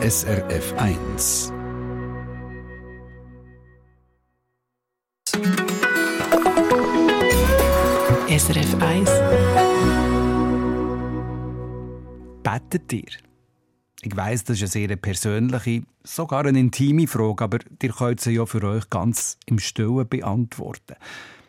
SRF 1. SRF 1. Bettet ihr? Ich weiss, das ist eine sehr persönliche, sogar eine intime Frage, aber ihr könnt sie ja für euch ganz im Stillen beantworten.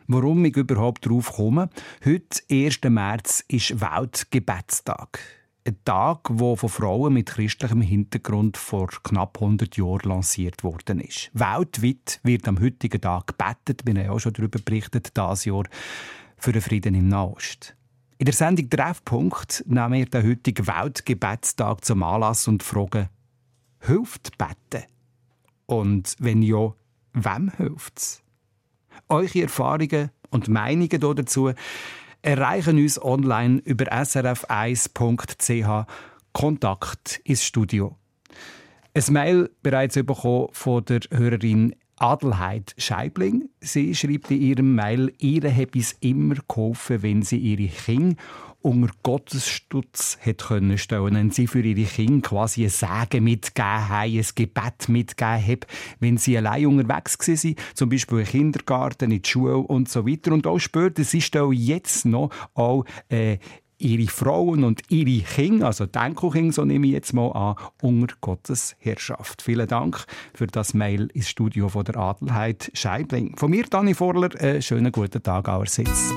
Warum ich überhaupt darauf komme? Heute, 1. März, ist Weltgebetstag. Ein Tag, der von Frauen mit christlichem Hintergrund vor knapp 100 Jahren lanciert worden ist. Weltweit wird am heutigen Tag gebetet, wir haben auch schon darüber berichtet, dieses Jahr, für den Frieden im Nahost. In der Sendung Treffpunkt nehmen wir den heutigen Weltgebetstag zum Anlass und fragen, hilft Beten? Und wenn ja, wem hilft es? Eure Erfahrungen und Meinungen dazu erreichen uns online über srf1.ch Kontakt ins Studio. Ein Mail bereits bekommen von der Hörerin Adelheid Scheibling. Sie schreibt in ihrem Mail, ihr habe es immer geholfen, wenn sie ihre Kinder unter Gottesstutz hat können stellen und sie für ihre Kinder quasi ein Sagen mitgegeben haben, ein Gebet mitgegeben haben, wenn sie allein unterwegs waren, zum Beispiel im Kindergarten, in der Schule und so weiter. Und auch später, sie stellen jetzt noch auch äh, ihre Frauen und ihre Kinder, also die Enkelkinder, so nehme ich jetzt mal an, unter Gottes Herrschaft. Vielen Dank für das Mail ins Studio von der Adelheid Scheibling. Von mir, Dani Vorler, einen schönen guten Tag allerseits.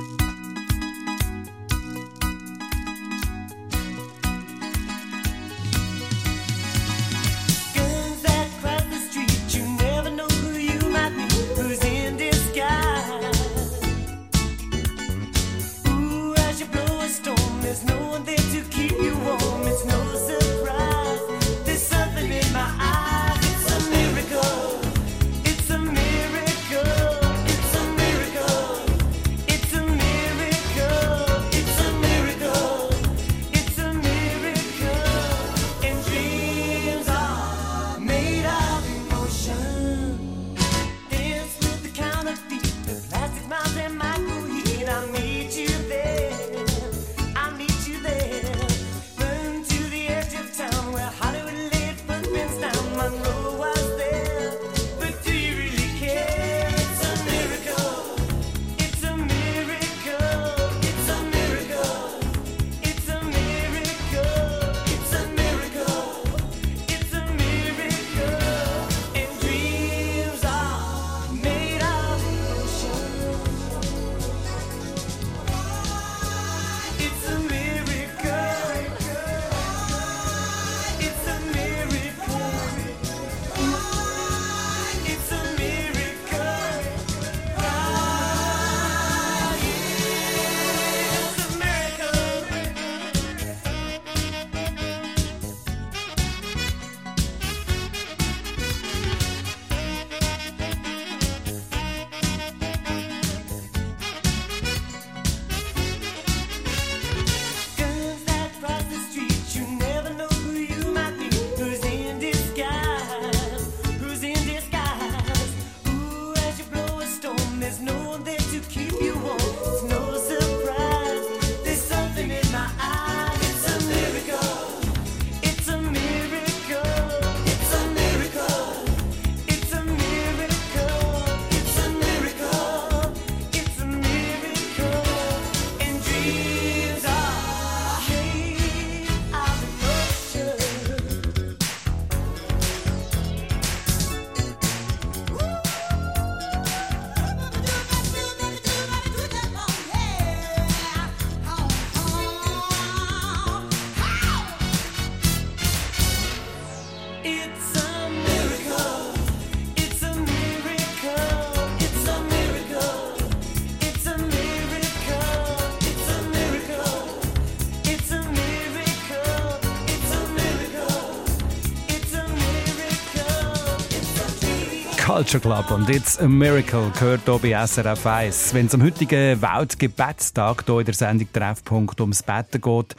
Culture Club und jetzt A Miracle gehört hier bei SRF 1. Wenn es am heutigen Weltgebetstag hier in der Sendung Treffpunkt ums Betten geht,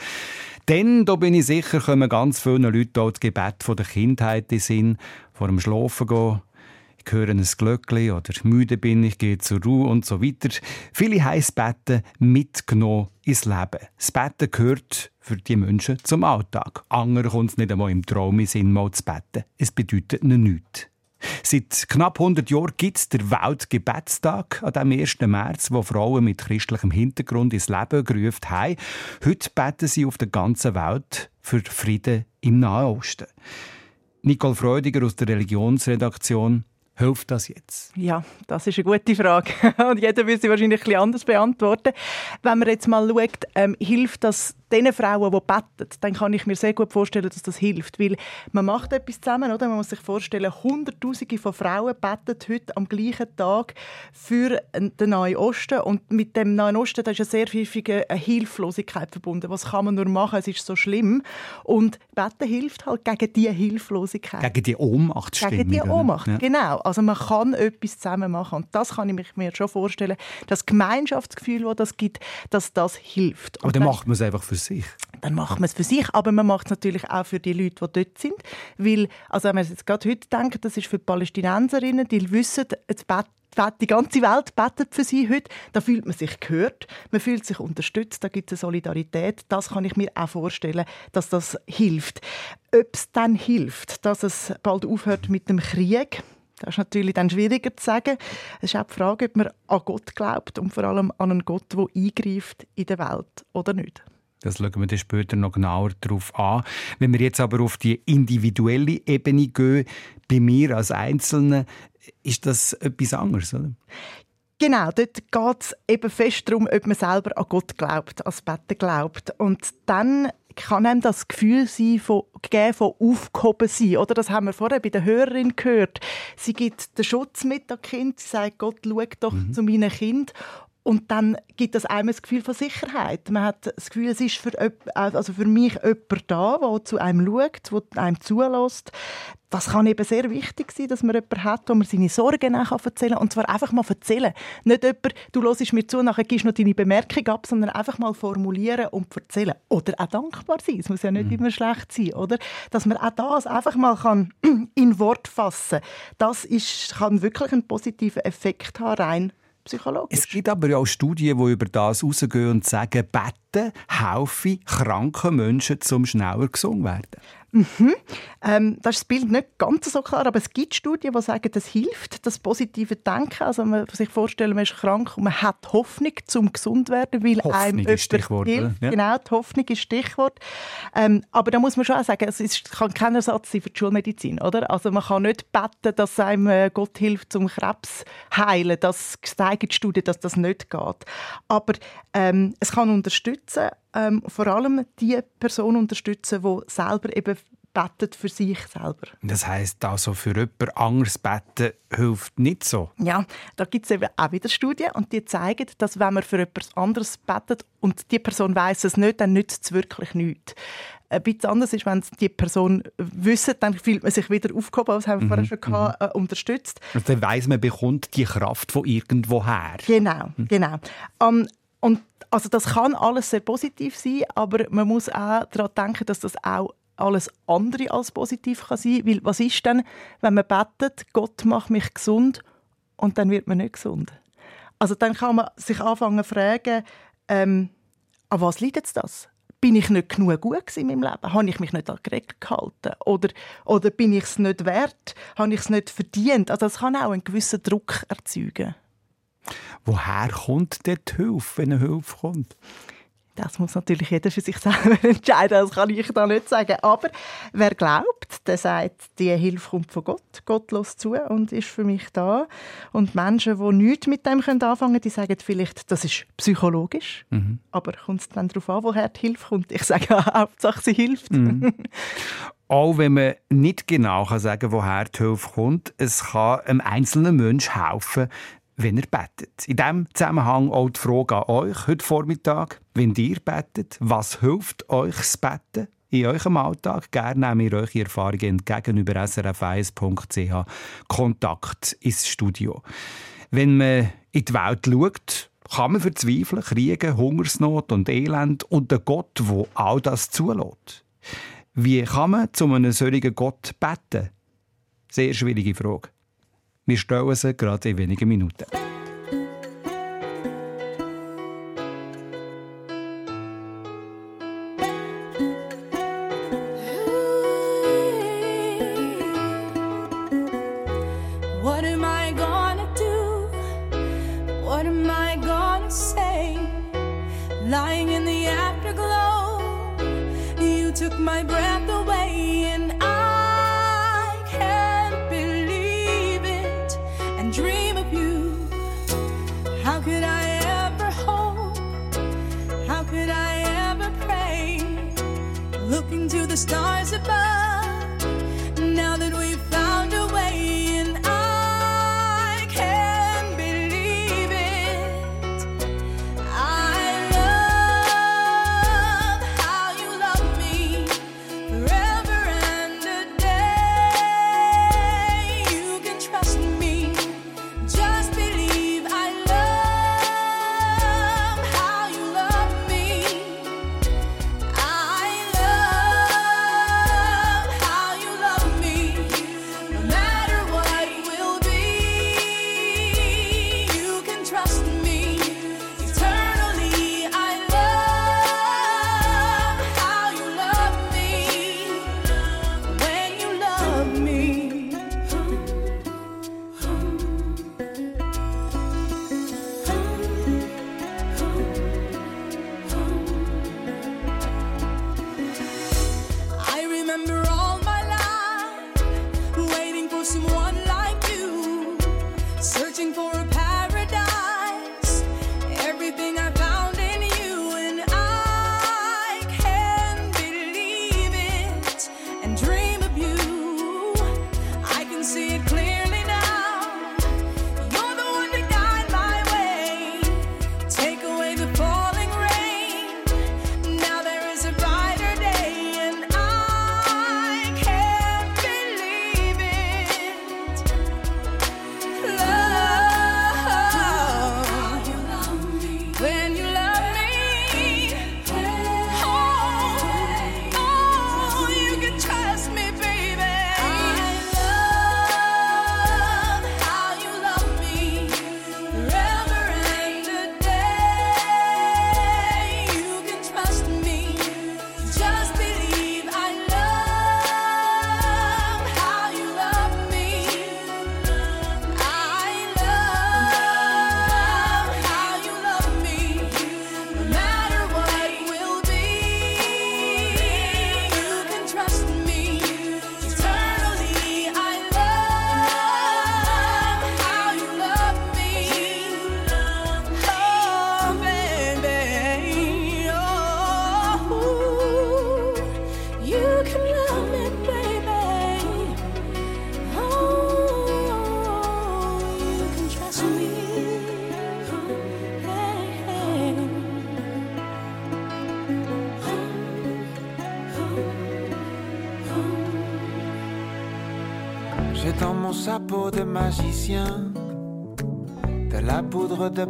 dann, da bin ich sicher, kommen ganz viele Leute hier das Gebet von der Kindheit in Sinn, vor dem Schlafen gehen. ich höre ein Glöckchen oder müde bin ich, gehe zur Ruhe und so weiter. Viele haben das Betten mitgenommen ins Leben. Das Betten gehört für die Menschen zum Alltag. Andere kommt es nicht einmal im Traum in Sinn, mal zu betten. Es bedeutet ihnen nichts. Seit knapp 100 Jahren gibt es den Weltgebetstag an dem 1. März, wo Frauen mit christlichem Hintergrund ins Leben gerufen haben. Heute beten sie auf der ganzen Welt für Frieden im Nahen Osten. Nicole Freudiger aus der Religionsredaktion. Hilft das jetzt? Ja, das ist eine gute Frage. Und jeder will sie wahrscheinlich ein bisschen anders beantworten. Wenn man jetzt mal schaut, ähm, hilft das den Frauen, die beten, dann kann ich mir sehr gut vorstellen, dass das hilft. Weil man macht etwas zusammen, oder? Man muss sich vorstellen, Hunderttausende von Frauen beten heute am gleichen Tag für den Nahen Osten. Und mit dem Nahen Osten da ist ja sehr häufig eine Hilflosigkeit verbunden. Was kann man nur machen? Es ist so schlimm. Und Beten hilft halt gegen diese Hilflosigkeit. Gegen die Ohnmachtsstimmung. Gegen die Ohnmacht, ja. genau. Also man kann etwas zusammen machen. Und das kann ich mir schon vorstellen. Das Gemeinschaftsgefühl, das das gibt, dass das hilft. Aber dann macht man es einfach für sich. Dann macht man es für sich, aber man macht es natürlich auch für die Leute, die dort sind. Weil, also wenn man jetzt gerade heute denkt, das ist für die Palästinenserinnen, die wissen, jetzt die ganze Welt betet für sie heute. Da fühlt man sich gehört, man fühlt sich unterstützt, da gibt es eine Solidarität. Das kann ich mir auch vorstellen, dass das hilft. Ob es dann hilft, dass es bald aufhört mit dem Krieg, das ist natürlich dann schwieriger zu sagen. Es ist auch die Frage, ob man an Gott glaubt und vor allem an einen Gott, der eingreift in der Welt oder nicht. Das schauen wir dann später noch genauer darauf an. Wenn wir jetzt aber auf die individuelle Ebene gehen, bei mir als Einzelne, ist das etwas anderes, oder? Genau, dort geht es eben fest darum, ob man selber an Gott glaubt, als Betten glaubt. Und dann kann einem das Gefühl sein, von, geben von aufgehoben sein. Oder das haben wir vorher bei der Hörerin gehört. Sie gibt den Schutz mit dem Kind. Sie sagt, Gott, schau doch mhm. zu meinem Kind. Und dann gibt es einem das Gefühl von Sicherheit. Man hat das Gefühl, es ist für, also für mich jemand da, der zu einem schaut, der einem zulässt. Das kann eben sehr wichtig sein, dass man jemanden hat, wo man seine Sorgen erzählen kann. Und zwar einfach mal erzählen. Nicht jemand, du hörst mir zu, nachher gibst du noch deine Bemerkung ab, sondern einfach mal formulieren und erzählen. Oder auch dankbar sein. Es muss ja nicht mhm. immer schlecht sein, oder? Dass man auch das einfach mal kann in Wort fassen kann. Das ist, kann wirklich einen positiven Effekt haben, rein psychologisch. Es gibt aber auch Studien, die über das rausgehen und sagen, Betten helfen kranken Menschen zum schneller gesund werden. Mhm. Ähm, das ist das Bild nicht ganz so klar, aber es gibt Studien, die sagen, das hilft, das positive Denken. Also man sich vorstellen, man ist krank und man hat Hoffnung zum gesund werden, weil Hoffnung einem ist Stichwort, hilft. Ja. Genau, die Hoffnung ist Stichwort. Ähm, aber da muss man schon auch sagen, es ist, kann kein Ersatz sein für die Schulmedizin, oder? Also man kann nicht beten, dass einem äh, Gott hilft zum Krebs heilen. Das zeigen die Studien, dass das nicht geht. Aber ähm, es kann unterstützen ähm, vor allem die Person unterstützen, die selber eben betet für sich selber. Das heißt also für jemand anderes beten hilft nicht so. Ja, da gibt es eben auch wieder Studien und die zeigen, dass wenn man für jemand anderes betet und die Person weiß es nicht, dann nützt es wirklich nichts. Ein bisschen anders ist, wenn es die Person wissen, dann fühlt man sich wieder aufgehoben, was haben wir mhm. vorher schon gehabt, mhm. äh, unterstützt. Also dann weiss man, bekommt die Kraft von irgendwoher. Genau, mhm. genau. Um, und also das kann alles sehr positiv sein, aber man muss auch daran denken, dass das auch alles andere als positiv kann sein Weil was ist denn, wenn man betet, Gott macht mich gesund und dann wird man nicht gesund? Also dann kann man sich anfangen zu fragen, ähm, an was liegt jetzt das? Bin ich nicht genug gut in meinem Leben? Habe ich mich nicht an Regeln gehalten? Oder, oder bin ich es nicht wert? Habe ich es nicht verdient? Also das kann auch einen gewissen Druck erzeugen. Woher kommt die Hilfe, wenn eine Hilfe kommt? Das muss natürlich jeder für sich selber entscheiden, das kann ich da nicht sagen. Aber wer glaubt, der sagt, die Hilfe kommt von Gott, Gott lässt zu und ist für mich da. Und Menschen, die nichts mit dem anfangen können, die sagen vielleicht, das ist psychologisch. Mhm. Aber kommt es dann darauf an, woher die Hilfe kommt? Ich sage, Hauptsache sie hilft. Mhm. Auch wenn man nicht genau sagen kann, woher die Hilfe kommt, es kann einem einzelnen Menschen helfen, wenn ihr betet. In diesem Zusammenhang auch die Frage an euch heute Vormittag. Wenn ihr betet, was hilft euch das Betten in eurem Alltag? Gerne nehmen wir eure Erfahrungen entgegen über srf1.ch Kontakt ins Studio. Wenn man in die Welt schaut, kann man verzweifeln, Kriege, Hungersnot und Elend und der Gott, wo all das zulässt. Wie kann man zu einem solchen Gott beten? Sehr schwierige Frage. Wir stellen sie gerade in wenigen Minuten.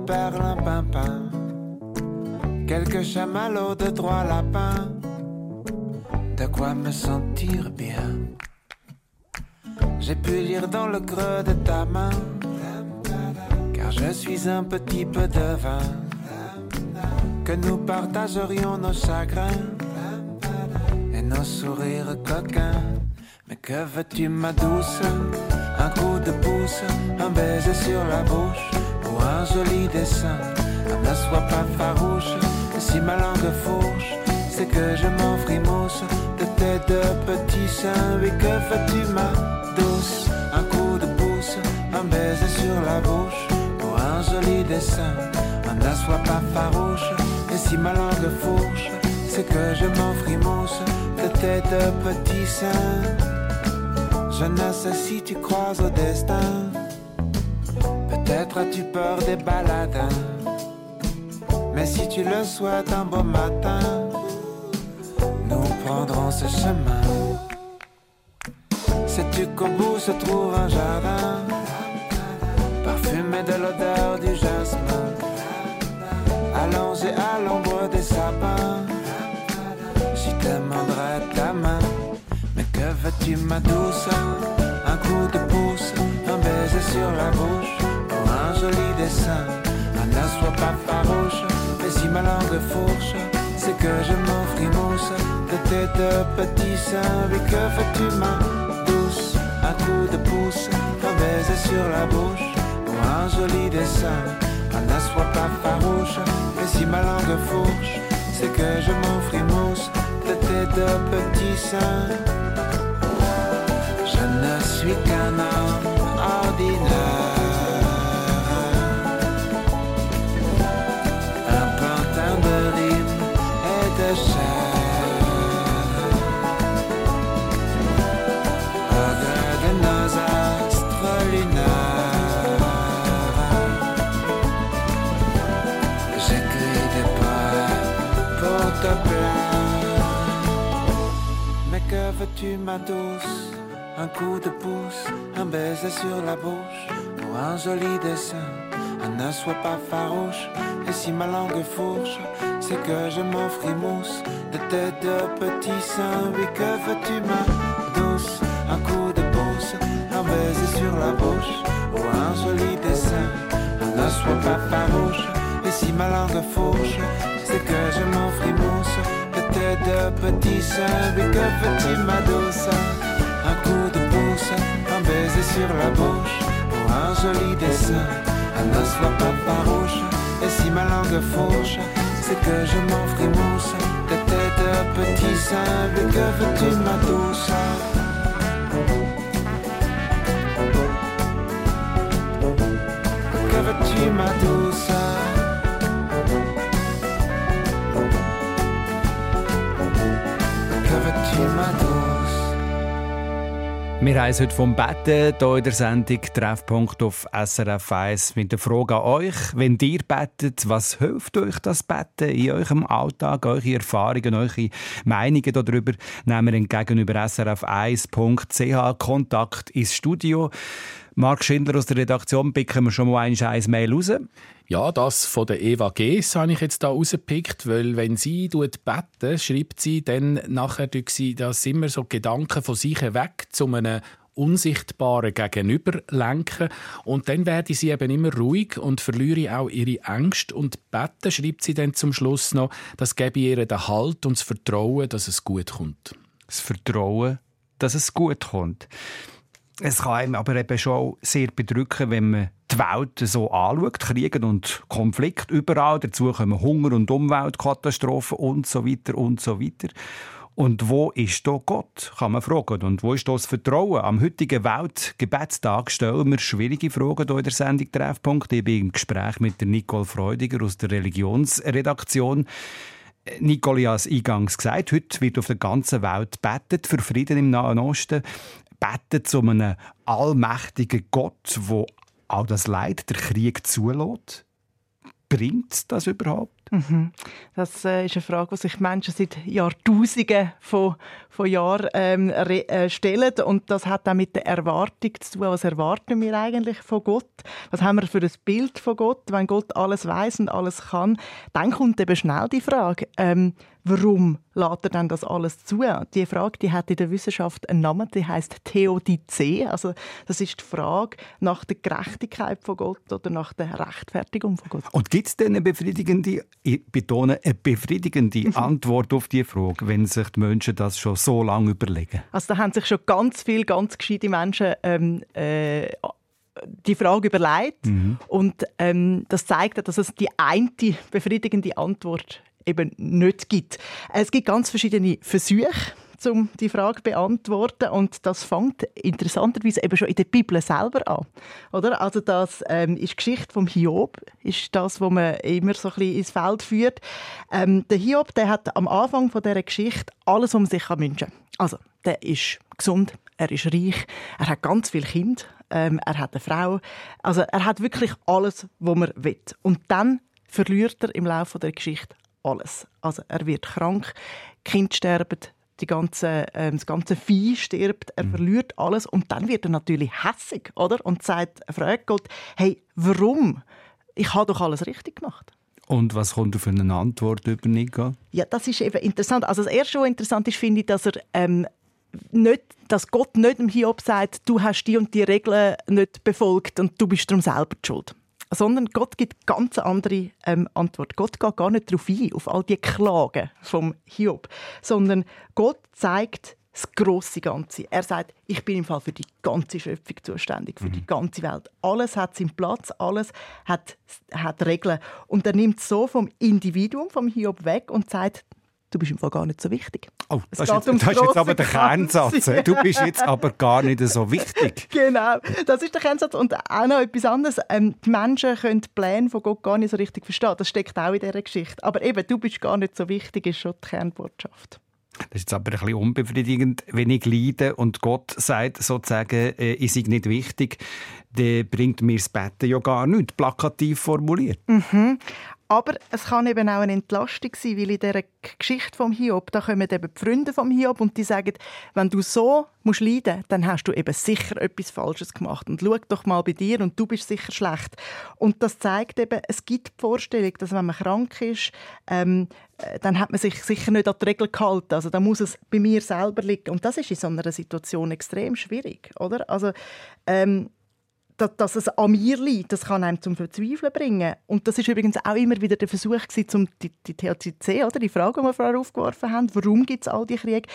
Perlimpinpin, quelques chamallows de trois lapins, de quoi me sentir bien. J'ai pu lire dans le creux de ta main, car je suis un petit peu de vin, que nous partagerions nos chagrins et nos sourires coquins. Mais que veux-tu, ma douce? Un coup de pouce, un baiser sur la bouche, ou un joli dessin. Ne sois pas farouche, si ma langue fourche, c'est que je m'en frimousse de tes deux petits seins. Oui, que veux-tu, ma douce? Un coup de pouce, un baiser sur la bouche, ou un joli dessin. Ne sois pas farouche, et si ma langue fourche, c'est que je m'en frimousse de tes deux petits seins. Je ne sais si tu crois au destin. Peut-être as-tu peur des baladins. Mais si tu le souhaites un beau matin, nous prendrons ce chemin. Sais-tu qu'au bout se trouve un jardin, parfumé de l'odeur du jasmin, allongé à l'ombre des sapins, j'y demanderai ta main. Que veux-tu ma douce? Un coup de pouce, un baiser sur la bouche, joli dessin. Ne sois pas farouche, mais si ma langue fourche, c'est que je m'offre de tes deux petits seins. Mais que fais-tu, ma douce Un coup de pouce, un baiser sur la bouche, pour un joli dessin. Ne sois pas farouche, mais si ma langue fourche, c'est que je m'offre de tes deux petits seins. Je ne suis qu'un homme ordinaire. Veux-tu, ma douce? Un coup de pouce, un baiser sur la bouche, ou un joli dessin. Ne sois pas farouche, et si ma langue fourche, c'est que je m'offre mousse de tes deux petits seins. Oui, que veux-tu, ma douce? Un coup de pouce, un baiser sur la bouche, ou un joli dessin. Ne sois pas farouche, et si ma langue fourche, c'est que je m'offre tête de petit avec un petit madosa. Un coup de pouce, un baiser sur la bouche, pour un joli dessin. Un ne soit pas farouche, et si ma langue fourche, c'est que je m'en frimousse. Tête de petit avec un petit madosa. Wir es heute vom Betten hier in der Sendung Treffpunkt auf SRF 1 mit der Frage an euch. Wenn ihr bettet, was hilft euch das Betten in eurem Alltag, eure Erfahrungen, eure Meinungen darüber? Nehmen wir entgegen über srf1.ch Kontakt ins Studio. Marc Schindler aus der Redaktion picken wir schon mal ein scheiß Mail raus. Ja, das von der Eva Gees habe ich jetzt da rausgepickt, weil wenn sie beten, schreibt sie, dann nachher sie das immer so Gedanken von sich weg zu einem unsichtbaren Gegenüber lenken und dann werde sie eben immer ruhig und verliere auch ihre Ängste und beten, schreibt sie dann zum Schluss noch, das gebe ihr den Halt und das Vertrauen, dass es gut kommt. Das Vertrauen, dass es gut kommt. Es kann einem aber eben schon sehr bedrücken, wenn man die Welt so anschaut, Kriege und Konflikt überall. Dazu kommen Hunger und Umweltkatastrophen und so weiter und so weiter. Und wo ist da Gott, kann man fragen. Und wo ist da das Vertrauen? Am heutigen Weltgebetstag stellen wir schwierige Fragen hier in der Sendung Treffpunkt. Ich bin im Gespräch mit Nicole Freudiger aus der Religionsredaktion. Nicole, ich habe es eingangs gesagt, heute wird auf der ganzen Welt betet für Frieden im Nahen Osten beten zu einem allmächtigen Gott, wo all das Leid, der Krieg zulässt? Bringt das überhaupt? Mhm. Das äh, ist eine Frage, die sich Menschen seit Jahrtausenden von, von Jahren ähm, äh, stellen. Und das hat auch mit der Erwartung zu tun. Was erwarten wir eigentlich von Gott? Was haben wir für ein Bild von Gott? Wenn Gott alles weiß und alles kann, dann kommt eben schnell die Frage, ähm, warum lässt er denn das alles zu? Die Frage die hat in der Wissenschaft einen Namen, die heißt Theodizee. Also das ist die Frage nach der Gerechtigkeit von Gott oder nach der Rechtfertigung von Gott. Und gibt es denn eine befriedigende, ich betone, eine befriedigende Antwort auf die Frage, wenn sich die Menschen das schon so lange überlegen? Also da haben sich schon ganz viele ganz gescheite Menschen ähm, äh, die Frage überlegt mhm. und ähm, das zeigt, dass es die eine befriedigende Antwort eben nicht gibt. Es gibt ganz verschiedene Versuche, um die Frage zu beantworten. Und das fängt interessanterweise eben schon in der Bibel selber an. Oder? Also das ähm, ist die Geschichte vom Hiob, ist das, was man immer so ein bisschen ins Feld führt. Ähm, der Hiob, der hat am Anfang von dieser Geschichte alles, man sich wünschen kann. Also, der ist gesund, er ist reich, er hat ganz viele Kinder, ähm, er hat eine Frau. Also er hat wirklich alles, was man will. Und dann verliert er im Laufe der Geschichte alles. Also er wird krank, Kind sterben, die ganze, äh, das ganze Vieh stirbt, er mhm. verliert alles und dann wird er natürlich hässig, oder? Und sagt, er fragt Gott, hey, warum? Ich habe doch alles richtig gemacht. Und was kommt für eine Antwort über Nico? Ja, das ist eben interessant. Also das erste, was interessant ist, finde ich, dass er ähm, nicht, dass Gott nicht dem Hiob sagt, du hast die und die Regeln nicht befolgt und du bist darum selber schuld. Sondern Gott gibt ganz andere ähm, Antwort. Gott geht gar nicht darauf ein, auf all die Klagen vom Hiob, sondern Gott zeigt das große Ganze. Er sagt, ich bin im Fall für die ganze Schöpfung zuständig, für mhm. die ganze Welt. Alles hat seinen Platz, alles hat, hat Regeln. Und er nimmt so vom Individuum, vom Hiob weg und sagt, du bist im Fall gar nicht so wichtig. Oh, das, ist jetzt, das ist jetzt aber der Kernsatz. Du bist jetzt aber gar nicht so wichtig. genau, das ist der Kernsatz. Und auch noch etwas anderes. Ähm, die Menschen können die Pläne von Gott gar nicht so richtig verstehen. Das steckt auch in dieser Geschichte. Aber eben, du bist gar nicht so wichtig, ist schon die Kernbotschaft. Das ist jetzt aber ein bisschen unbefriedigend, wenn ich leide und Gott sagt sozusagen, äh, ich sei nicht wichtig, dann bringt mir das Betten ja gar nichts, plakativ formuliert. Mhm. Aber es kann eben auch eine Entlastung sein, weil in dieser Geschichte vom Hiob, da kommen eben die Freunde vom Hiob und die sagen, wenn du so musst leiden, dann hast du eben sicher etwas Falsches gemacht und schau doch mal bei dir und du bist sicher schlecht. Und das zeigt eben, es gibt die Vorstellung, dass wenn man krank ist, ähm, äh, dann hat man sich sicher nicht an die Regeln gehalten. Also da muss es bei mir selber liegen. Und das ist in so einer Situation extrem schwierig, oder? Also ähm, dass, dass es an mir liegt, das kann einem zum Verzweifeln bringen. Und das ist übrigens auch immer wieder der Versuch gewesen, die, die THCC, oder die Frage, die wir vorher aufgeworfen haben, warum gibt es all die Kriege,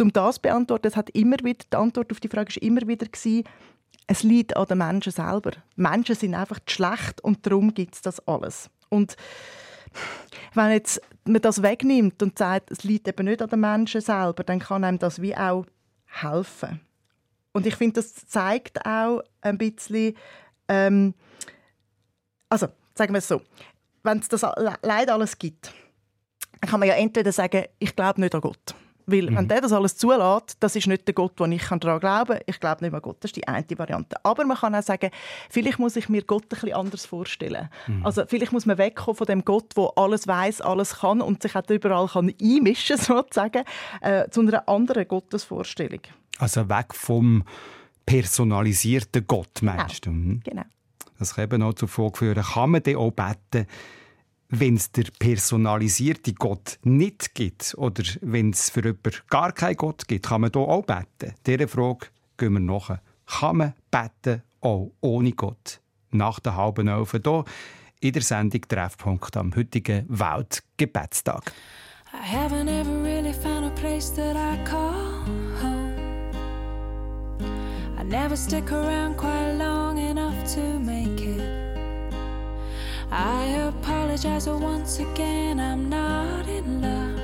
um das zu beantworten, es hat immer wieder, die Antwort auf die Frage ist immer wieder gewesen, es liegt an den Menschen selber. Die Menschen sind einfach schlecht und darum gibt es das alles. Und wenn jetzt man das wegnimmt und sagt, es liegt eben nicht an den Menschen selber, dann kann einem das wie auch helfen. Und ich finde, das zeigt auch ein bisschen, ähm, also sagen wir es so, wenn es das Leid alles gibt, dann kann man ja entweder sagen, ich glaube nicht an Gott. Weil, mhm. wenn der das alles zulässt, das ist nicht der Gott, den ich daran glauben kann. Ich glaube nicht an Gott. Das ist die eine Variante. Aber man kann auch sagen, vielleicht muss ich mir Gott ein bisschen anders vorstellen. Mhm. Also, vielleicht muss man wegkommen von dem Gott, der alles weiß, alles kann und sich auch überall kann einmischen sozusagen, äh, zu einer anderen Gottesvorstellung. Also weg vom personalisierten Gott, meinst genau. du? Mhm. Genau. Das kann eben auch zur Folge führen, kann man dann auch beten, wenn es der personalisierte Gott nicht gibt oder wenn es für jemanden gar keinen Gott gibt, kann man hier auch beten? Dieser Frage gehen wir nach. Kann man beten auch ohne Gott? Nach der halben Elf hier in der Sendung Treffpunkt am heutigen Weltgebetstag. I haven't ever really found a place that I call home. I never stick around quite long enough to make it. I apologize once again, I'm not in love.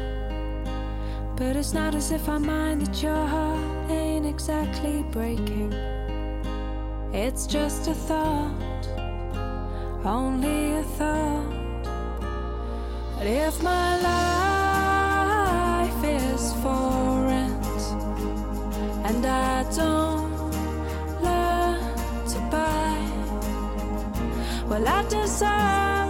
But it's not as if I mind that your heart ain't exactly breaking. It's just a thought, only a thought. But if my life is for rent and I don't Well, I just.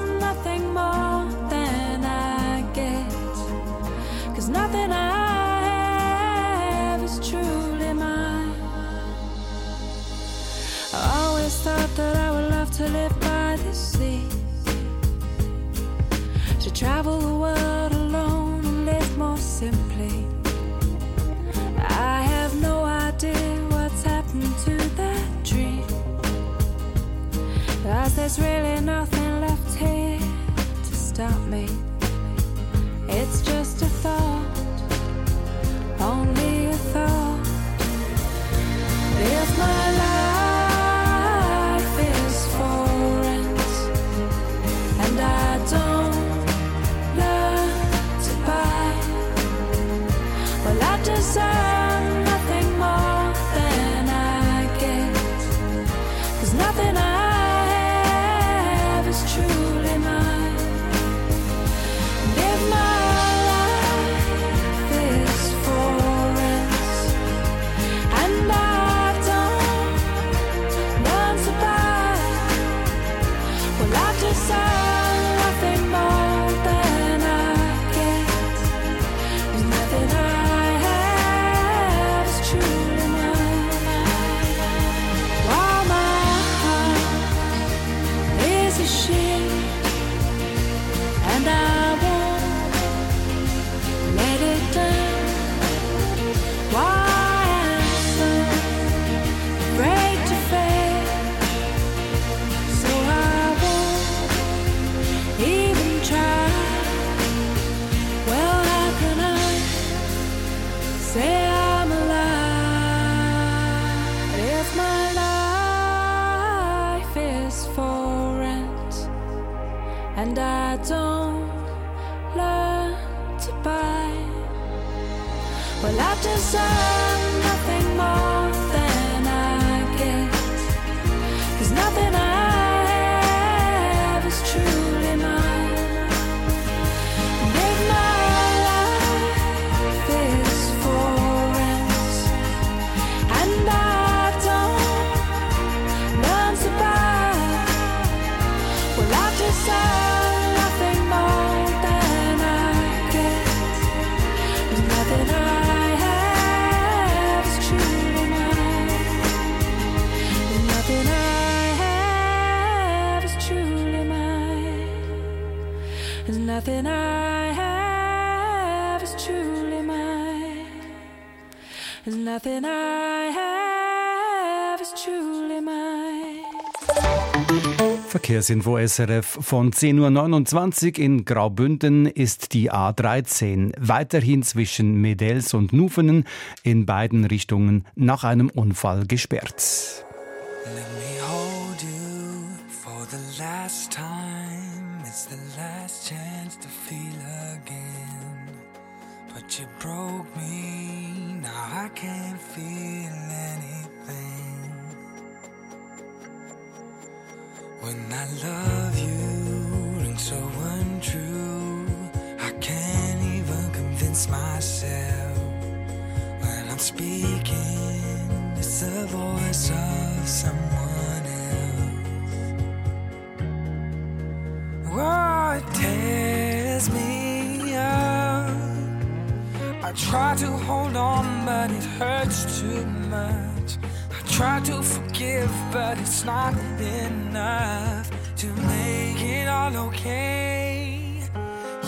There's really nothing left here to stop me. Verkehrsinfo SRF von 10.29 Uhr in Graubünden ist die A13 weiterhin zwischen Medels und Nufenen in beiden Richtungen nach einem Unfall gesperrt. Let me hold you for the last time. It's the last chance to feel again. But you broke me, now I can't feel anything. When I love you it's so untrue, I can't even convince myself. When I'm speaking, it's the voice of someone else. Oh, it tears me up. I try to hold on, but it hurts too much. I try to give, but it's not enough to make it all okay.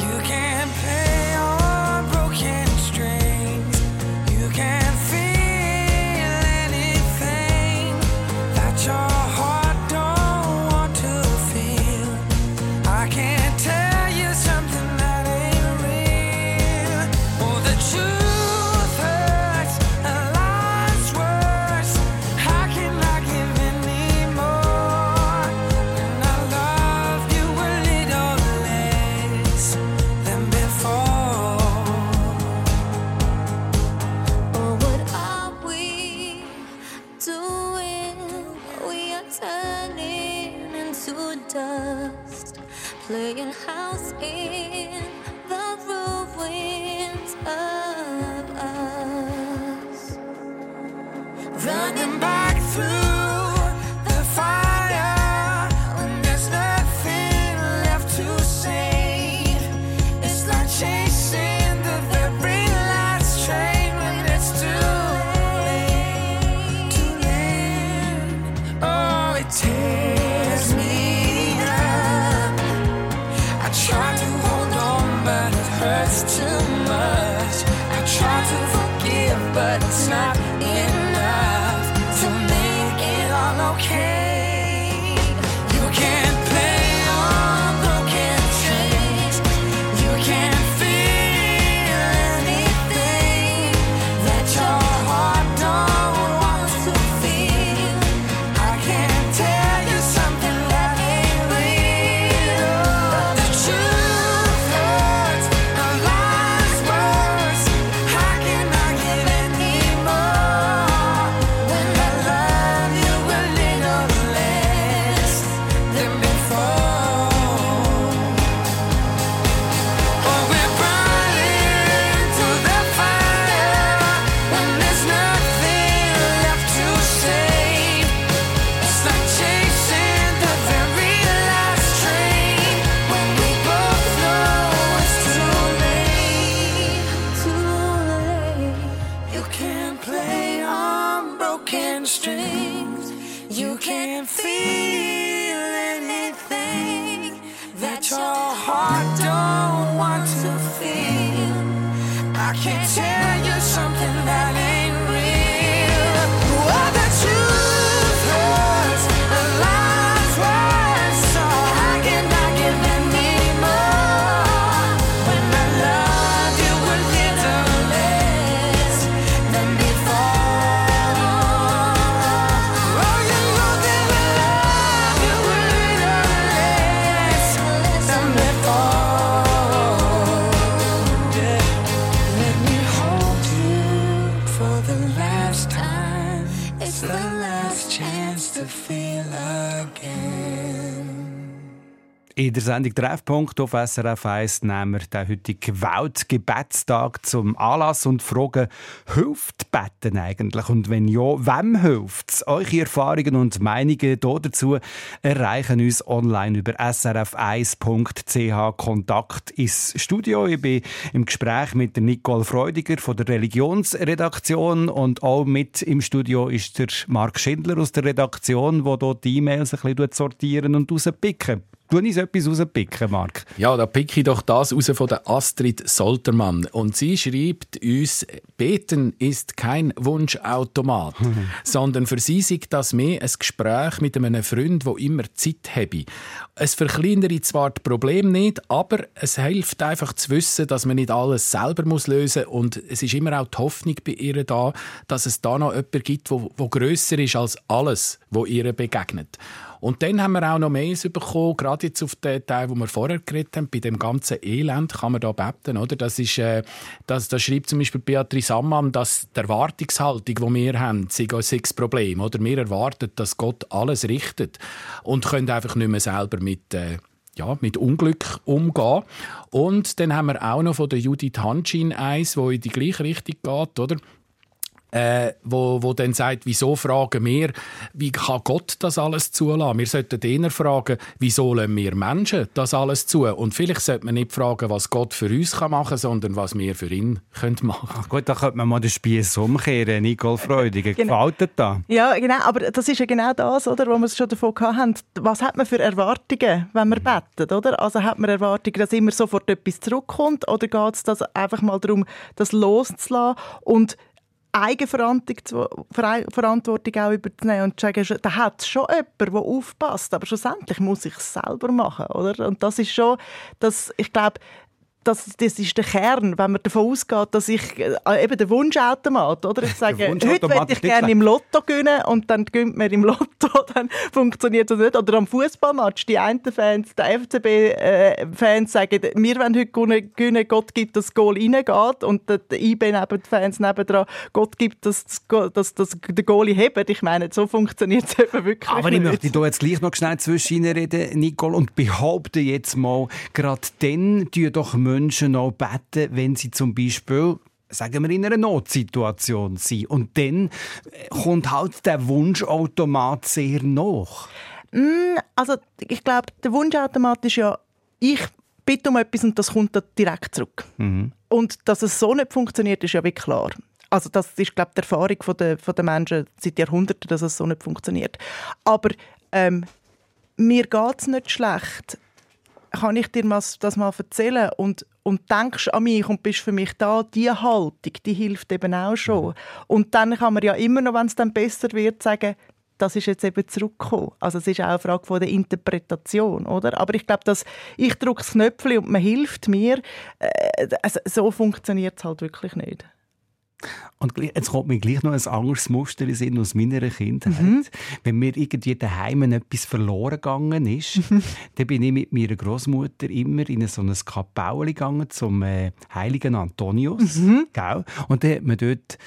You can't pay. In der Sendung Treffpunkt auf SRF 1 nehmen wir den heutigen Weltgebetstag zum Anlass und fragen, hilft Betten eigentlich? Und wenn ja, wem hilft es? Eure Erfahrungen und Meinungen dazu erreichen uns online über srf1.ch Kontakt ins Studio. Ich bin im Gespräch mit Nicole Freudiger von der Religionsredaktion und auch mit im Studio ist der Marc Schindler aus der Redaktion, der dort die E-Mails ein bisschen sortieren und rauspicken. Du uns etwas rauspicken, Marc. Ja, da picke ich doch das raus von der Astrid Soltermann. Und sie schreibt uns, Beten ist kein Wunschautomat, sondern für sie sei das mehr ein Gespräch mit einem Freund, der immer Zeit habe. Es verkleinere zwar das Problem nicht, aber es hilft einfach zu wissen, dass man nicht alles selber muss lösen muss. Und es ist immer auch die Hoffnung bei ihr da, dass es da noch jemanden gibt, wo, wo grösser ist als alles, wo ihr begegnet. Und dann haben wir auch noch Mails bekommen, gerade jetzt auf den Teil, wo wir vorher geredet haben, bei dem ganzen Elend kann man da beten, oder? Das ist, äh, das, das schreibt zum Beispiel Beatrice Ammann, dass die Erwartungshaltung, die wir haben, sei das Problem, oder? Wir erwarten, dass Gott alles richtet und können einfach nicht mehr selber mit, äh, ja, mit Unglück umgehen. Und dann haben wir auch noch von der Judith Hanschin eins, wo in die gleiche Richtung geht, oder? Äh, wo, wo dann sagt, wieso fragen wir, wie kann Gott das alles zulassen? Wir sollten eher fragen, wieso lassen wir Menschen das alles zu? Und vielleicht sollte man nicht fragen, was Gott für uns kann machen kann, sondern was wir für ihn können machen Ach gut, da könnte man mal den Spieß umkehren, Nicole Freudiger. Genau. Gefällt dir das? Ja, genau, aber das ist ja genau das, oder, wo wir es schon davon hatten. Was hat man für Erwartungen, wenn man betet, oder? Also hat man Erwartungen, dass immer sofort etwas zurückkommt oder geht es das einfach mal darum, das loszulassen und Eigenverantwortung auch überzunehmen und zu sagen, da hat schon jemand, der aufpasst, aber schlussendlich muss ich es selber machen, oder? Und das ist schon, das, ich glaube, das, das ist der Kern, wenn man davon ausgeht, dass ich äh, eben der Wunschautomat, oder? Ich sage, heute würde ich gerne im Lotto gewinnen und dann gönnt man im Lotto, dann funktioniert das nicht. Oder am Fußballmatch, die einen Fans, die FCB-Fans sagen, wir wollen heute gewinnen, Gott gibt, dass das Goal reingeht und die IB-Fans nebendran, Gott gibt, dass, das dass, dass der Goalie hebt. Ich meine, so funktioniert es eben wirklich Aber ich nicht. möchte da jetzt gleich noch schnell zwischen reden, Nicole, und behaupte jetzt mal, gerade dann tun doch Menschen auch beten, wenn sie zum Beispiel sagen wir, in einer Notsituation sind. Und dann äh, kommt halt der Wunschautomat sehr nach. Mm, Also ich glaube, der Wunschautomat ist ja, ich bitte um etwas und das kommt dann direkt zurück. Und dass es so nicht funktioniert, ist ja wirklich klar. Also das ist, glaube ich, die Erfahrung von der, von der Menschen seit Jahrhunderten, dass es so nicht funktioniert. Aber ähm, mir geht es nicht schlecht. Kann ich dir das mal erzählen? Und, und denkst an mich und bist für mich da, die Haltung, die hilft eben auch schon. Und dann kann man ja immer noch, wenn es dann besser wird, sagen, das ist jetzt eben zurückgekommen. Also es ist auch eine Frage von der Interpretation, oder? Aber ich glaube, dass ich drücke das Knöpfchen und man hilft mir, äh, also so funktioniert es halt wirklich nicht. Und jetzt kommt mir gleich noch ein anderes Muster in Sinn aus meiner Kindheit. Mhm. Wenn mir irgendwie daheim etwas verloren gegangen ist, dann bin ich mit meiner Großmutter immer in so ein Kapelle gegangen zum äh, heiligen Antonius. Mhm. Gell? Und dann hat man dort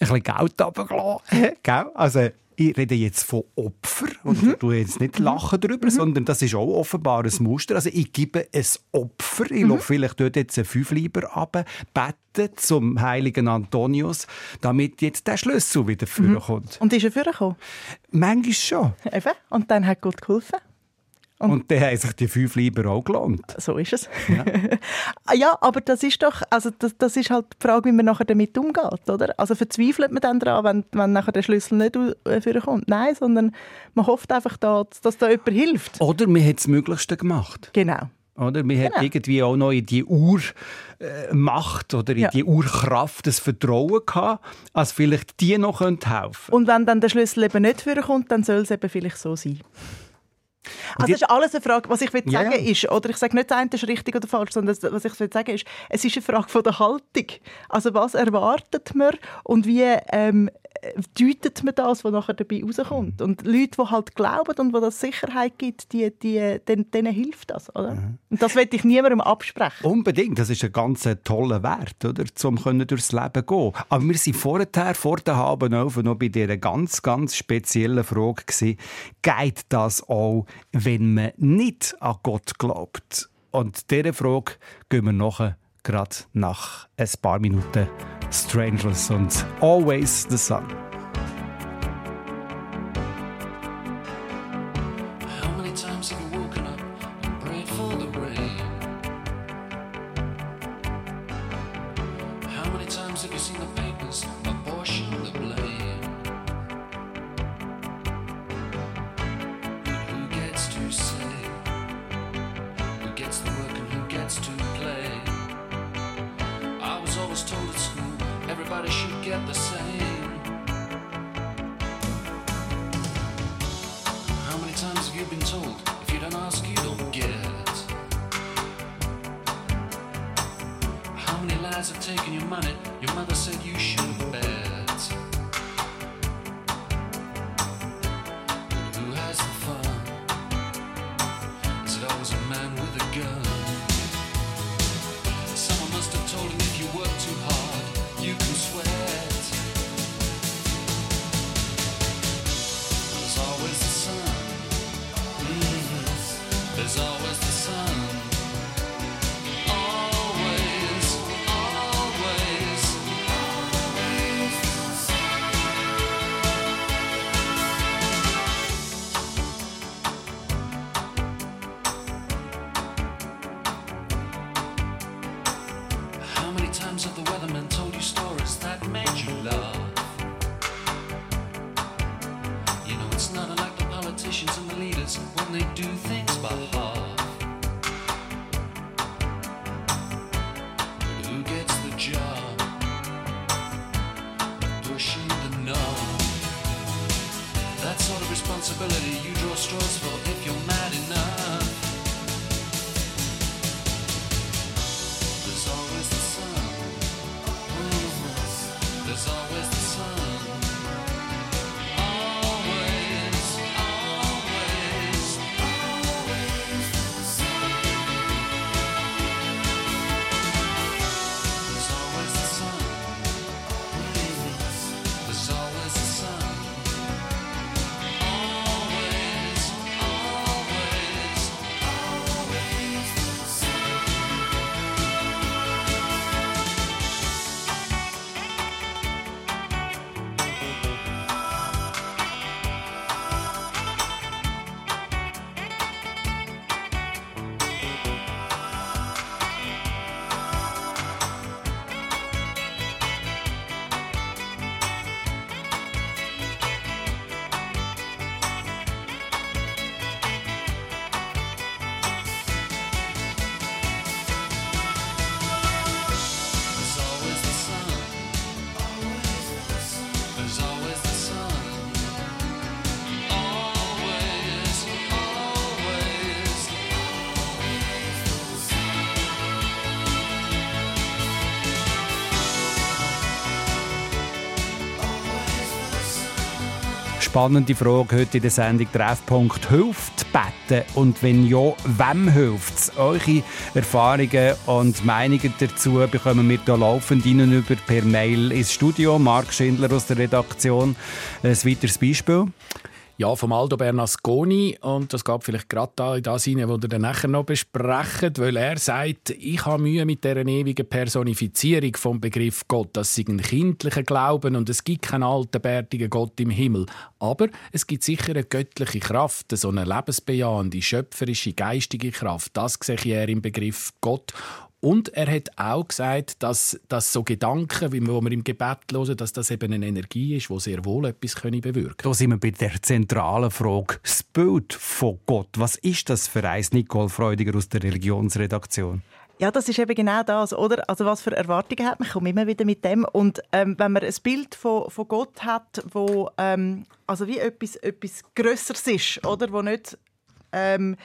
ein bisschen Geld runtergelassen. Gell? Also, ich rede jetzt von Opfer und Mhm. ich tue jetzt nicht lachen darüber, sondern das ist auch offenbar ein Muster. Also ich gebe ein Opfer, ich Mhm. lasse vielleicht dort jetzt einen Fünfleiber ab, bete zum heiligen Antonius, damit jetzt der Schlüssel wieder Mhm. vorkommt. Und ist er vorgekommen? Manchmal schon. Eben. Und dann hat Gott geholfen. Und dann haben sich die Fünfleiber auch gelohnt. So ist es. Ja, ja aber das ist doch, also das, das ist halt die Frage, wie man nachher damit umgeht, oder? Also verzweifelt man dann daran, wenn, wenn nachher der Schlüssel nicht äh, vorkommt? Nein, sondern man hofft einfach, da, dass da jemand hilft. Oder man hat das Möglichste gemacht. Genau. Oder? Man hat Genau. irgendwie auch noch in die Urmacht äh, oder in Ja. die Urkraft das Vertrauen gehabt, als vielleicht die noch helfen könnten. Und wenn dann der Schlüssel eben nicht vorkommt, dann soll es eben vielleicht so sein. Also das ist alles eine Frage, was ich will Ja, sagen ja. ist, oder ich sage nicht, das eine ist richtig oder falsch, sondern das- was ich will sagen ist, es ist eine Frage von der Haltung. Also was erwartet man und wie, ähm, äh, deutet man das, was nachher dabei rauskommt. Und Leute, die halt glauben und wo das Sicherheit gibt, die, die, denen, denen hilft das. Oder? Und das will ich niemandem absprechen. Unbedingt, das ist ein ganz toller Wert, oder, um können durchs Leben gehen. Aber wir waren vorher, vor der Habenaufen, noch bei dieser ganz, ganz speziellen Frage gewesen, geht das auch, wenn man nicht an Gott glaubt? Und dieser Frage gehen wir nachher gerade nach ein paar Minuten Strangers und Always the Sun. Politicians and the leaders when they do things Spannende Frage heute in der Sendung Treffpunkt. Hilft Betten? Und wenn ja, wem hilft es? Eure Erfahrungen und Meinungen dazu bekommen wir hier laufend Ihnen über per Mail ins Studio. Marc Schindler aus der Redaktion. Ein weiteres Beispiel. Ja, vom Aldo Bernasconi. Und das geht vielleicht gerade da in das hinein, was ihr dann nachher noch besprechen, weil er sagt, ich habe Mühe mit dieser ewigen Personifizierung vom Begriff Gott. Das ist ein kindlicher Glauben und es gibt keinen alten, bärtigen Gott im Himmel. Aber es gibt sicher eine göttliche Kraft, so eine lebensbejahende, schöpferische, geistige Kraft. Das sehe ich eher im Begriff Gott. Und er hat auch gesagt, dass, dass so Gedanken, wie wir wir im Gebet hören, dass das eben eine Energie ist, die sehr wohl etwas bewirken können. Da sind wir bei der zentralen Frage. Das Bild von Gott. Was ist das für eins, Nicole Freudiger aus der Religionsredaktion? Ja, das ist eben genau das, oder? Also was für Erwartungen hat man? Ich komme immer wieder mit dem. Und ähm, wenn man ein Bild von, von Gott hat, wo ähm, also wie etwas, etwas Grösseres ist, oder? Wo nicht ähm,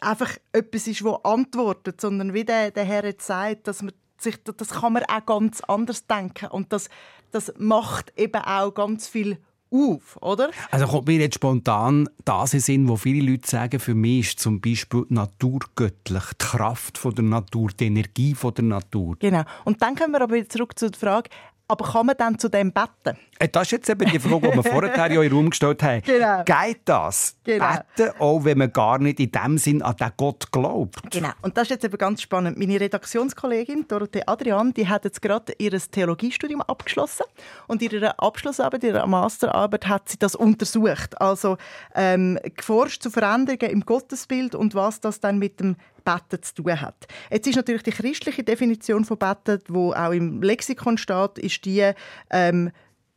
einfach etwas ist, wo antwortet, sondern wie der, der Herr jetzt sagt, dass man sich, das kann man auch ganz anders denken. Und das, das macht eben auch ganz viel auf, oder? Also kommt mir jetzt spontan das in Sinn, wo viele Leute sagen, für mich ist zum Beispiel die Natur göttlich, die Kraft von der Natur, die Energie von der Natur. Genau. Und dann kommen wir aber wieder zurück zu der Frage, aber kann man dann zu dem beten? Äh, Das ist jetzt eben die Frage, die wir vorher ja in den Raum gestellt haben. Genau. Geht das? Genau. Beten, auch wenn man gar nicht in dem Sinn an den Gott glaubt? Genau. Und das ist jetzt eben ganz spannend. Meine Redaktionskollegin Dorothee Adrian, die hat jetzt gerade ihr Theologiestudium abgeschlossen und in ihrer Abschlussarbeit, ihrer Masterarbeit, hat sie das untersucht. Also ähm, geforscht zu Veränderungen im Gottesbild und was das dann mit dem Betten zu tun hat. Jetzt ist natürlich die christliche Definition von Betten, wo auch im Lexikon steht, ist die ähm,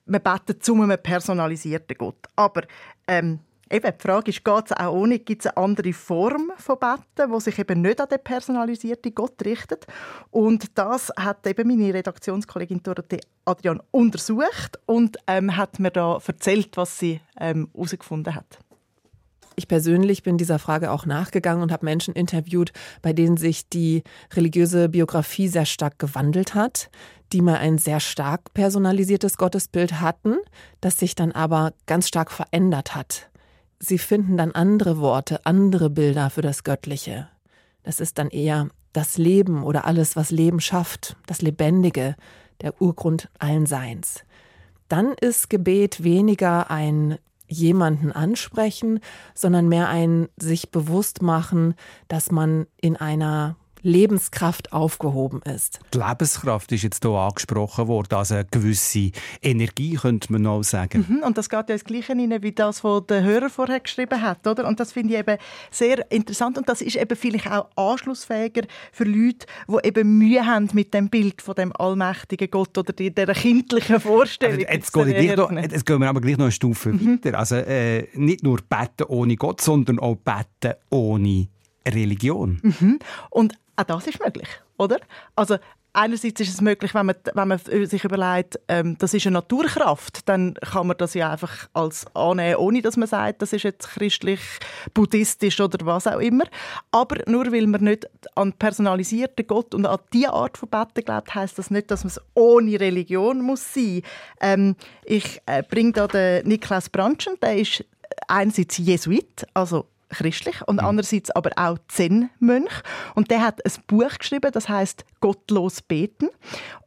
man betet zu einem personalisierten Gott. Aber ähm, eben, die Frage ist, geht es auch ohne? Gibt es eine andere Form von Betten, die sich eben nicht an den personalisierten Gott richtet? Und das hat eben meine Redaktionskollegin Dorothee Adrian untersucht und ähm, hat mir da erzählt, was sie ähm, herausgefunden hat. Ich persönlich bin dieser Frage auch nachgegangen und habe Menschen interviewt, bei denen sich die religiöse Biografie sehr stark gewandelt hat, die mal ein sehr stark personalisiertes Gottesbild hatten, das sich dann aber ganz stark verändert hat. Sie finden dann andere Worte, andere Bilder für das Göttliche. Das ist dann eher das Leben oder alles, was Leben schafft, das Lebendige, der Urgrund allen Seins. Dann ist Gebet weniger ein jemanden ansprechen, sondern mehr ein sich bewusst machen, dass man in einer Lebenskraft aufgehoben ist. Die Lebenskraft ist jetzt hier angesprochen worden, also eine gewisse Energie, könnte man auch sagen. Mhm, Und das geht ja ins Gleiche rein, wie das, was der Hörer vorher geschrieben hat. Oder? Und das finde ich eben sehr interessant. Und das ist eben vielleicht auch anschlussfähiger für Leute, die eben Mühe haben mit dem Bild von dem allmächtigen Gott oder die- dieser kindlichen Vorstellung. Also jetzt, gehe ich gleich noch, Näher. jetzt gehen wir aber gleich noch eine Stufe Mhm. weiter. Also äh, nicht nur beten ohne Gott, sondern auch beten ohne Religion. Mhm. Und auch das ist möglich, oder? Also einerseits ist es möglich, wenn man, wenn man sich überlegt, ähm, das ist eine Naturkraft, dann kann man das ja einfach als annehmen, ohne dass man sagt, das ist jetzt christlich, buddhistisch oder was auch immer. Aber nur weil man nicht an personalisierten Gott und an diese Art von Betten glaubt, heißt das nicht, dass man es ohne Religion muss sein. Ähm, ich äh, bringe da den Niklas Branschen, der ist einerseits Jesuit, also christlich und andererseits aber auch Zen-Mönch. Und der hat ein Buch geschrieben, das heißt Gottlos beten.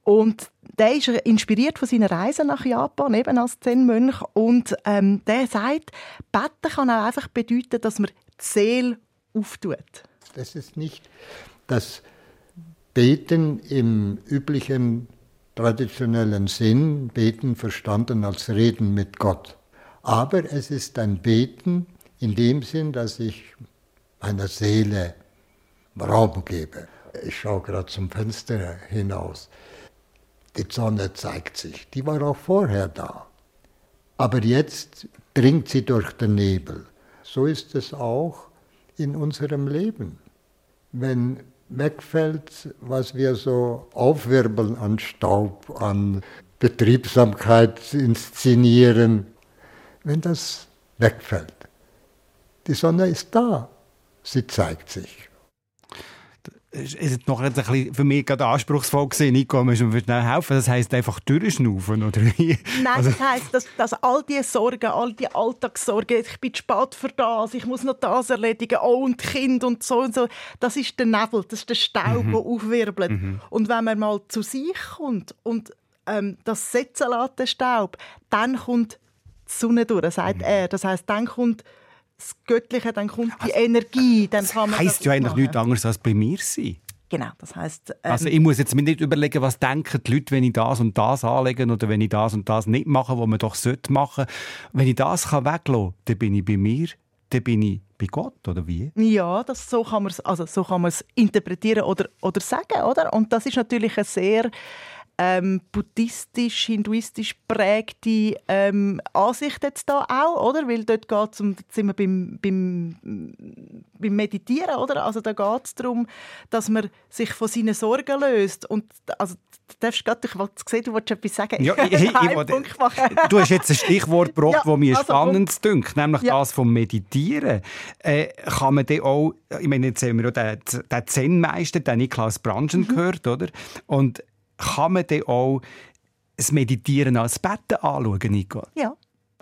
Und der ist inspiriert von seiner Reise nach Japan, eben als Zen-Mönch. Und ähm, der sagt, beten kann auch einfach bedeuten, dass man die Seele auftut. Das ist nicht das Beten im üblichen traditionellen Sinn, Beten verstanden als Reden mit Gott. Aber es ist ein Beten in dem Sinn, dass ich meiner Seele Raum gebe. Ich schaue gerade zum Fenster hinaus. Die Sonne zeigt sich. Die war auch vorher da. Aber jetzt dringt sie durch den Nebel. So ist es auch in unserem Leben. Wenn wegfällt, was wir so aufwirbeln an Staub, an Betriebsamkeit inszenieren, wenn das wegfällt. Die Sonne ist da, sie zeigt sich. Es ist noch ein bisschen für mich gerade anspruchsvoll gewesen. Nico, musst du mir schnell helfen? Das heisst einfach durchschnaufen, oder wie? Nein, Also- das heisst, dass, dass all diese Sorgen, all die Alltagssorgen, ich bin zu spät für das, ich muss noch das erledigen, oh und Kind und so und so, das ist der Nebel, das ist der Staub, der aufwirbelt. Und wenn man mal zu sich kommt und ähm, das setzen lässt, den Staub, dann kommt die Sonne durch, sagt er. Das heisst, dann kommt das Göttliche, dann kommt die Energie, dann kann man heisst das ja eigentlich machen. nichts anderes als bei mir sein. Genau, das heisst, ähm, Also ich muss jetzt mir nicht überlegen, was denken die Leute, wenn ich das und das anlege oder wenn ich das und das nicht mache, was man doch sollte machen. Wenn ich das kann weglassen kann, dann bin ich bei mir, dann bin ich bei Gott, oder wie? Ja, das, so kann man es also so kann man es interpretieren oder, oder sagen, oder? Und das ist natürlich eine sehr ähm, buddhistisch, hinduistisch prägte ähm, Ansicht jetzt da auch, oder? Weil dort geht es um, jetzt sind wir beim, beim, beim Meditieren, oder? Also da geht es darum, dass man sich von seinen Sorgen löst. Und also, du darfst gerade, ich wollte sehen, du wolltest etwas sagen. Ja, ich, ich, ich, Einen wollte- du hast jetzt ein Stichwort gebracht, Ja, das mir also, spannend dünkt, nämlich Ja. das vom Meditieren. Äh, kann man dann auch, ich meine, jetzt haben wir ja den, den Zen-Meister, den Niklaus Branchen Mhm. gehört, oder? Und kann man dann auch das Meditieren als Betten anschauen, Nicole? Ja,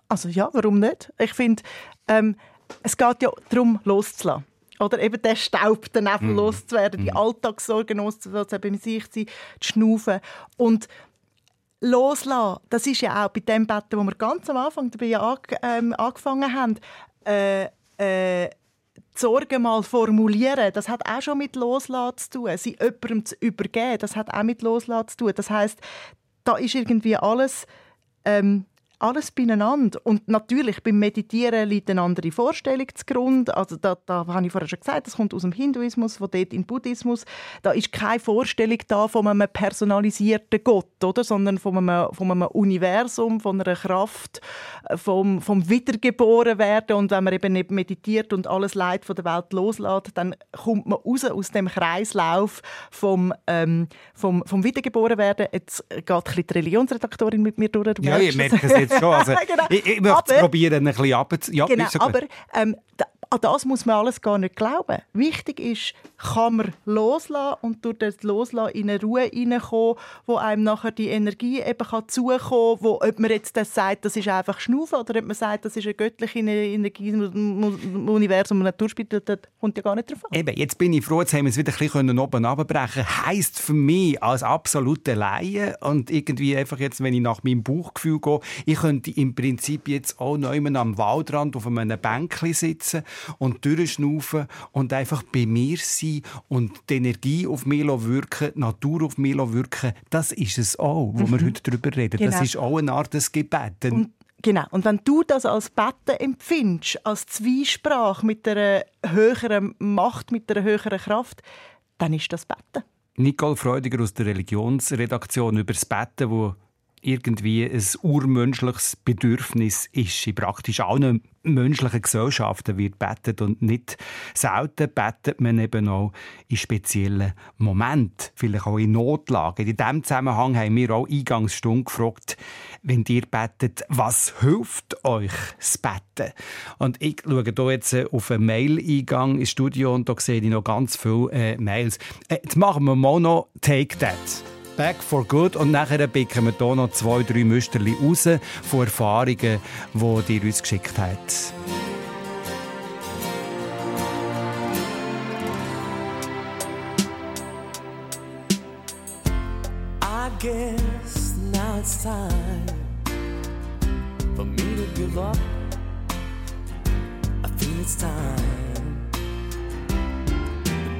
also ja, warum nicht? Ich finde, ähm, es geht ja darum, loszulassen. Oder eben den Staub, den Nebel loszuwerden, die Alltagssorgen loszuwerden, beim sich sein, zu schnaufen. Und loslassen, das ist ja auch bei dem Betten, wo wir ganz am Anfang dabei an, ähm, angefangen haben, äh, äh, die Sorgen mal formulieren, das hat auch schon mit Loslassen zu tun. Sie jemandem zu übergeben, das hat auch mit Loslassen zu tun. Das heißt, da ist irgendwie alles, ähm, alles beieinander. Und natürlich, beim Meditieren liegt eine andere Vorstellung zugrunde. Also da, da habe ich vorher schon gesagt, das kommt aus dem Hinduismus, von dort in den Buddhismus. Da ist keine Vorstellung da von einem personalisierten Gott, oder? sondern von einem, von einem Universum, von einer Kraft, äh, vom, vom Wiedergeborenwerden. Und wenn man eben nicht meditiert und alles Leid von der Welt loslässt, dann kommt man raus aus dem Kreislauf vom, ähm, vom, vom Wiedergeborenwerden. Jetzt geht ein bisschen die Religionsredaktorin mit mir durch. du Ja, ich merke es jetzt schon. Also, Genau. ich, ich möchte es probieren, ein bisschen runter... Ja, Genau, aber ähm, an das muss man alles gar nicht glauben. Wichtig ist, kann man loslassen und durch das Loslassen in eine Ruhe hineinkommen, wo einem nachher die Energie eben kann zukommen kann, wo, ob man jetzt das sagt, das ist einfach Schnaufen oder ob man sagt, das ist eine göttliche Energie im Universum, ein Naturspital, das kommt ja gar nicht drauf an. Eben, jetzt bin ich froh, jetzt haben wir es wieder ein bisschen oben runterbrechen Heisst für mich als absolute Laie und irgendwie einfach jetzt, wenn ich nach meinem Bauchgefühl gehe, ich könnte im Prinzip jetzt auch neu am Waldrand auf einem Bänkchen sitzen und durchschnaufen und einfach bei mir sein und die Energie auf mich wirken, die Natur auf mich wirken. Das ist es auch, wo wir heute darüber reden. Das Genau. ist auch eine Art des Gebet. Und, genau. Und wenn du das als Betten empfindest, als Zwiesprache mit einer höheren Macht, mit einer höheren Kraft, dann ist das Betten. Nicole Freudiger aus der Religionsredaktion über das Betten, wo irgendwie ein urmenschliches Bedürfnis ist. In praktisch allen menschlichen Gesellschaften wird bettet und nicht selten bettet man eben auch in speziellen Momenten, vielleicht auch in Notlagen. In diesem Zusammenhang haben wir auch Eingangsstunde gefragt, wenn ihr bettet, was hilft euch das Betten? Und ich schaue hier jetzt äh, auf einen Mail-Eingang ins Studio und da sehe ich noch ganz viele äh, Mails. Äh, jetzt machen wir mal noch «Take That». Back for good und nachher picken wir hier noch zwei, drei Müsterli raus von Erfahrungen, die ihr uns geschickt habt. I guess now it's time for me to give up. I feel it's time.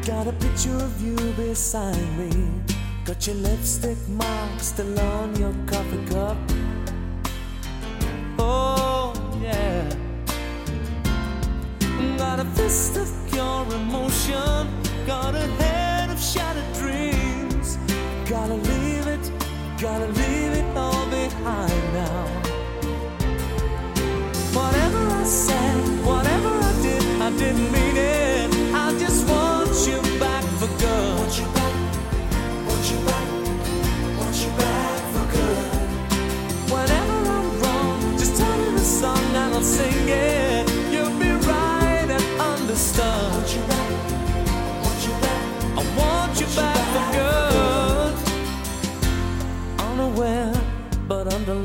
Got a picture of you beside me. Got your lipstick mark still on your coffee cup.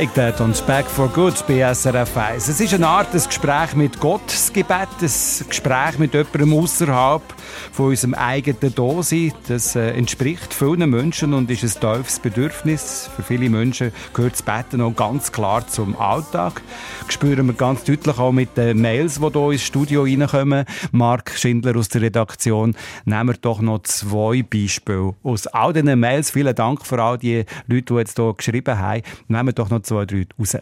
Take That und Back for Good bei SRF 1. Es ist eine Art ein Gespräch mit Gott, das Gebet, ein Gespräch mit jemandem außerhalb von unserem eigenen Dasein. Das äh, entspricht vielen Menschen und ist ein tiefes Bedürfnis. Für viele Menschen gehört das Beten auch ganz klar zum Alltag. Spüren wir ganz deutlich auch mit den Mails, die hier ins Studio reinkommen. Mark Schindler aus der Redaktion. Nehmen wir doch noch zwei Beispiele aus all diesen Mails. Vielen Dank für all die Leute, die jetzt hier geschrieben haben. Nehmen wir doch noch zwei, drei raus.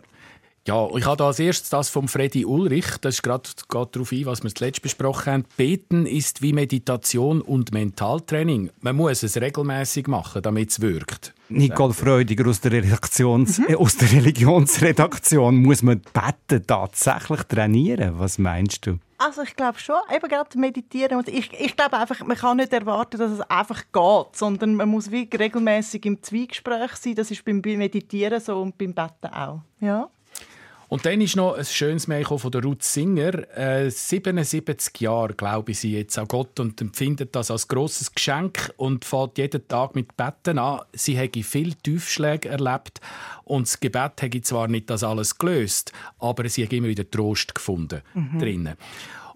Ja, ich habe da als erstes das vom Freddy Ulrich. Das ist gerade geht darauf ein, was wir zuletzt besprochen haben. Beten ist wie Meditation und Mentaltraining. Man muss es regelmäßig machen, damit es wirkt. Nicole Freudiger aus der, Redaktions äh, aus der Religionsredaktion. Muss man Beten tatsächlich trainieren? Was meinst du? Also ich glaube schon, eben gerade meditieren. Und ich, ich glaube einfach, man kann nicht erwarten, dass es einfach geht, sondern man muss wie regelmäßig im Zwiegespräch sein. Das ist beim Meditieren so und beim Betten auch. Ja. Und dann ist noch ein schönes Mail von der Ruth Singer. Äh, 77 Jahre glaube ich sie jetzt an Gott und empfindet das als großes Geschenk und fährt jeden Tag mit Betten an. Sie hätte viele Tiefschläge erlebt und das Gebet hätte zwar nicht das alles gelöst, aber sie hat immer wieder Trost gefunden drinnen.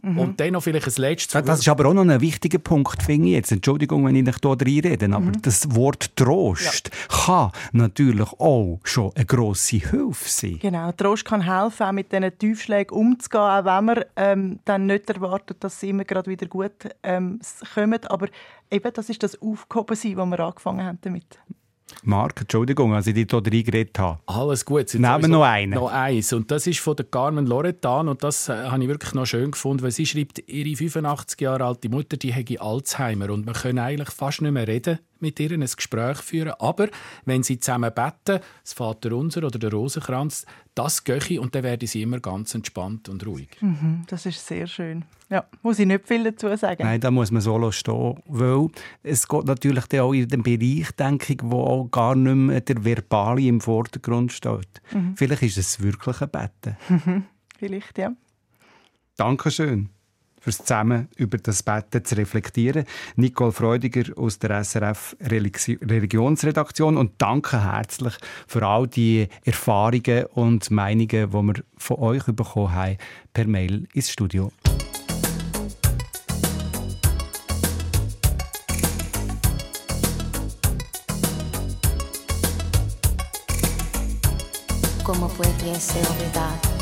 Und dann noch vielleicht ein letztes. Das ist aber auch noch ein wichtiger Punkt, finde ich jetzt. Entschuldigung, wenn ich nicht hier reinrede, aber das Wort Trost kann natürlich auch schon eine grosse Hilfe sein. Genau, Trost kann helfen, auch mit diesen Tiefschlägen umzugehen, auch wenn man ähm, dann nicht erwartet, dass sie immer gerade wieder gut ähm, kommen. Aber eben, das ist das Aufgehobensein, wo wir angefangen haben damit. Marc, Entschuldigung, als ich dich hier reingeredet habe. Alles gut. Nehmen wir noch einen. Noch eins. Und das ist von der Carmen Loretan. Und das äh, habe ich wirklich noch schön gefunden, weil sie schreibt, ihre 85 Jahre alte Mutter, die hätte Alzheimer. Und man können eigentlich fast nicht mehr reden mit ihr, ein Gespräch führen. Aber wenn sie zusammen beten, das Vaterunser oder der Rosenkranz, das gehe und dann werden sie immer ganz entspannt und ruhig. Mhm, das ist sehr schön. Ja, muss ich nicht viel dazu sagen. Nein, da muss man solo stehen, weil es geht natürlich dann auch in den Bereich, denke ich, wo auch gar nicht mehr der Verbale im Vordergrund steht. Vielleicht ist es wirklich ein Betten. Vielleicht, ja. Dankeschön fürs zusammen über das Betten zu reflektieren. Nicole Freudiger aus der SRF Religi- Religionsredaktion und danke herzlich für all die Erfahrungen und Meinungen, die wir von euch bekommen haben, per Mail ins Studio. ¿Cómo puede ser verdad? Last